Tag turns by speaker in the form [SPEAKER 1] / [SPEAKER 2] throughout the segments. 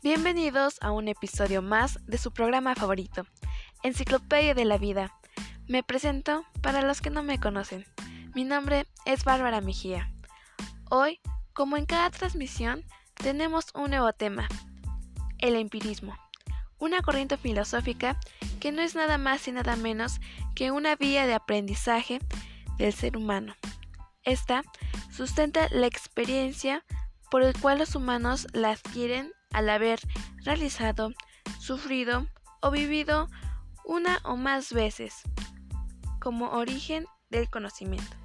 [SPEAKER 1] Bienvenidos a un episodio más de su programa favorito, Enciclopedia de la Vida. Me presento para los que no me conocen. Mi nombre es Bárbara Mejía. Hoy, como en cada transmisión, tenemos un nuevo tema, el empirismo, una corriente filosófica que no es nada más y nada menos que una vía de aprendizaje del ser humano. Esta sustenta la experiencia por el cual los humanos la adquieren al haber realizado, sufrido o vivido una o más veces como origen del conocimiento.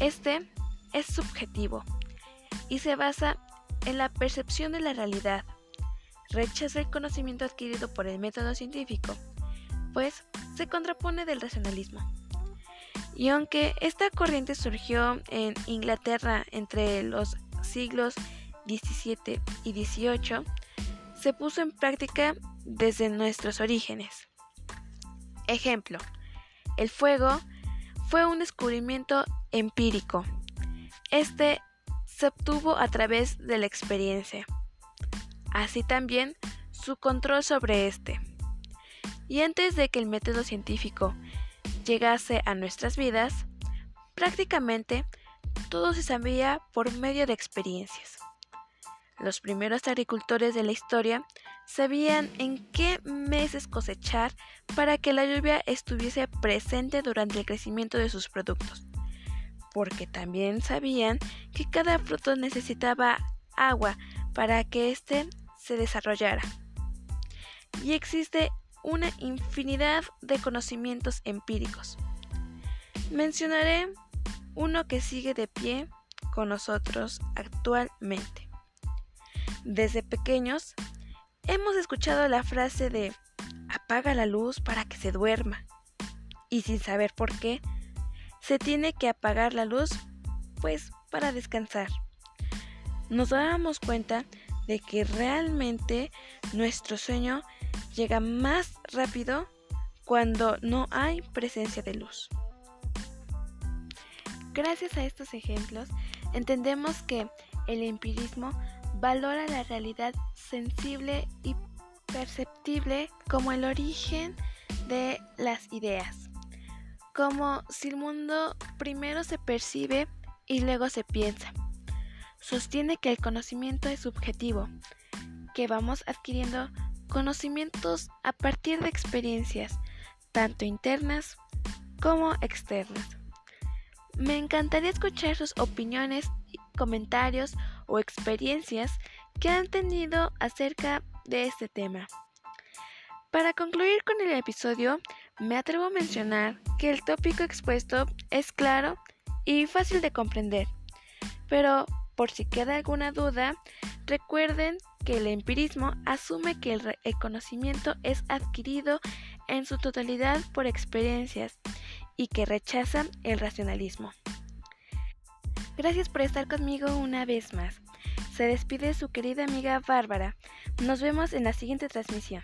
[SPEAKER 1] Este es subjetivo y se basa en la percepción de la realidad. Rechaza el conocimiento adquirido por el método científico, pues se contrapone del racionalismo. Y aunque esta corriente surgió en Inglaterra entre los siglos XVII y XVIII, se puso en práctica desde nuestros orígenes. Ejemplo, el fuego fue un descubrimiento empírico. Este se obtuvo a través de la experiencia. Así también su control sobre este. Y antes de que el método científico llegase a nuestras vidas, prácticamente todo se sabía por medio de experiencias. Los primeros agricultores de la historia sabían en qué meses cosechar para que la lluvia estuviese presente durante el crecimiento de sus productos, porque también sabían que cada fruto necesitaba agua para que éste se desarrollara. Y existe una infinidad de conocimientos empíricos. Mencionaré uno que sigue de pie con nosotros actualmente. Desde pequeños hemos escuchado la frase de apaga la luz para que se duerma. Y sin saber por qué, se tiene que apagar la luz, pues para descansar. Nos dábamos cuenta de que realmente nuestro sueño llega más rápido cuando no hay presencia de luz. Gracias a estos ejemplos, entendemos que el empirismo valora la realidad sensible y perceptible como el origen de las ideas, como si el mundo primero se percibe y luego se piensa. Sostiene que el conocimiento es subjetivo, que vamos adquiriendo conocimientos a partir de experiencias, tanto internas como externas. Me encantaría escuchar sus opiniones, comentarios o experiencias que han tenido acerca de este tema. Para concluir con el episodio, me atrevo a mencionar que el tópico expuesto es claro y fácil de comprender, pero por si queda alguna duda, recuerden que el empirismo asume que el, conocimiento es adquirido en su totalidad por experiencias y que rechaza el racionalismo. Gracias por estar conmigo una vez más. Se despide su querida amiga Bárbara. Nos vemos en la siguiente transmisión.